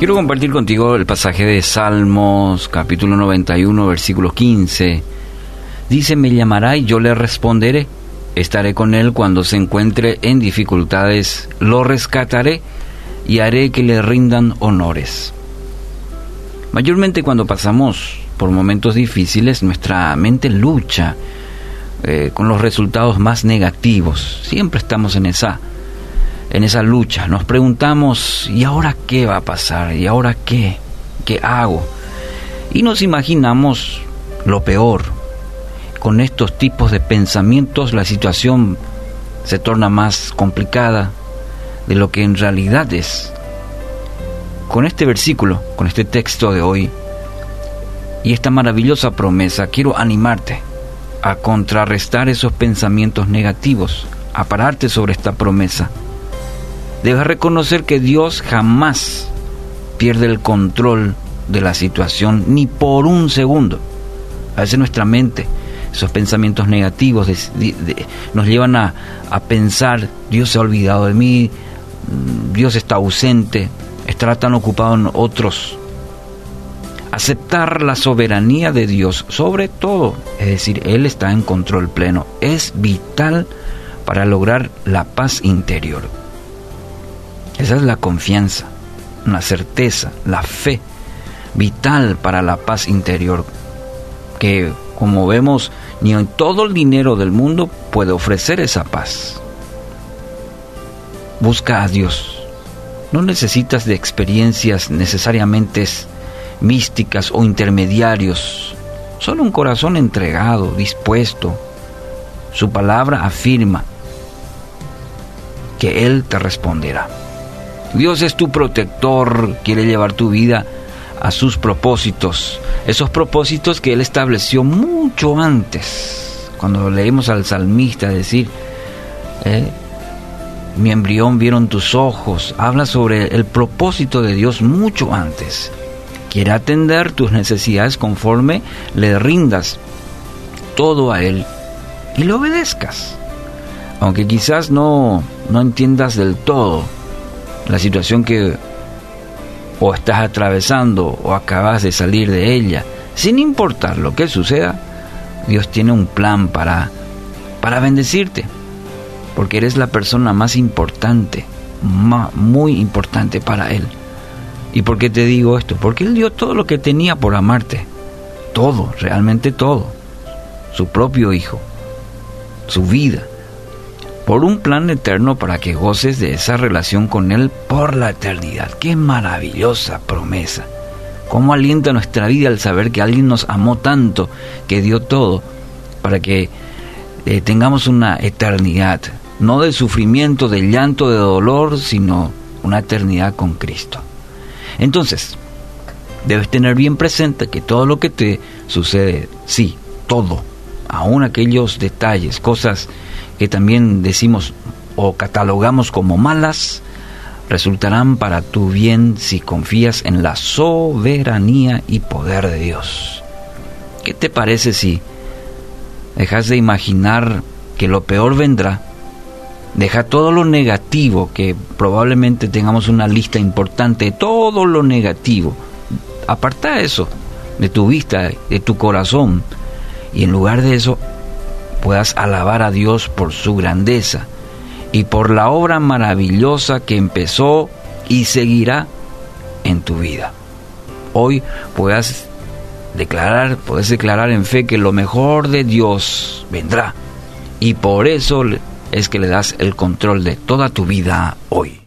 Quiero compartir contigo el pasaje de Salmos, capítulo 91, versículo 15. Dice, me llamará y yo le responderé. Estaré con él cuando se encuentre en dificultades, lo rescataré y haré que le rindan honores. Mayormente cuando pasamos por momentos difíciles, nuestra mente lucha eh, con los resultados más negativos. Siempre estamos en esa, en esa lucha. Nos preguntamos, ¿y ahora qué va a pasar? ¿Y ahora qué? ¿Qué hago? Y nos imaginamos lo peor. Con estos tipos de pensamientos la situación se torna más complicada de lo que en realidad es con este versículo, con este texto de hoy y esta maravillosa promesa, quiero animarte a contrarrestar esos pensamientos negativos, a pararte sobre esta promesa. Debes reconocer que Dios jamás pierde el control de la situación ni por un segundo. A veces nuestra mente, esos pensamientos negativos nos llevan a, a pensar, Dios se ha olvidado de mí, Dios está ausente, estará tan ocupado en otros. Aceptar la soberanía de Dios sobre todo, es decir, Él está en control pleno, es vital para lograr la paz interior. Esa es la confianza, la certeza, la fe, vital para la paz interior, que como vemos, ni en todo el dinero del mundo puede ofrecer esa paz. Busca a Dios, no necesitas de experiencias necesariamente místicas o intermediarios, solo un corazón entregado, dispuesto. Su palabra afirma que Él te responderá. Dios es tu protector, quiere llevar tu vida a sus propósitos, esos propósitos que Él estableció mucho antes. Cuando leemos al salmista decir, eh, mi embrión vieron tus ojos, habla sobre el propósito de Dios mucho antes. Quiere atender tus necesidades conforme le rindas todo a Él y le obedezcas. Aunque quizás no, no entiendas del todo la situación que o estás atravesando o acabas de salir de ella, sin importar lo que suceda, Dios tiene un plan para, para bendecirte porque eres la persona más importante, muy importante para Él. ¿Y por qué te digo esto? Porque Él dio todo lo que tenía por amarte, todo, realmente todo, su propio Hijo, su vida, por un plan eterno para que goces de esa relación con Él por la eternidad. Qué maravillosa promesa. Cómo alienta nuestra vida al saber que alguien nos amó tanto, que dio todo, para que eh, tengamos una eternidad no de sufrimiento, de llanto, de dolor, sino una eternidad con Cristo. Entonces, debes tener bien presente que todo lo que te sucede, sí, todo, aún aquellos detalles, cosas que también decimos o catalogamos como malas, resultarán para tu bien si confías en la soberanía y poder de Dios. ¿Qué te parece si dejas de imaginar que lo peor vendrá Deja todo lo negativo, que probablemente tengamos una lista importante todo lo negativo. Aparta eso de tu vista, de tu corazón. Y en lugar de eso, puedas alabar a Dios por su grandeza y por la obra maravillosa que empezó y seguirá en tu vida. Hoy puedas declarar, puedes declarar en fe que lo mejor de Dios vendrá. Y por eso es que le das el control de toda tu vida hoy.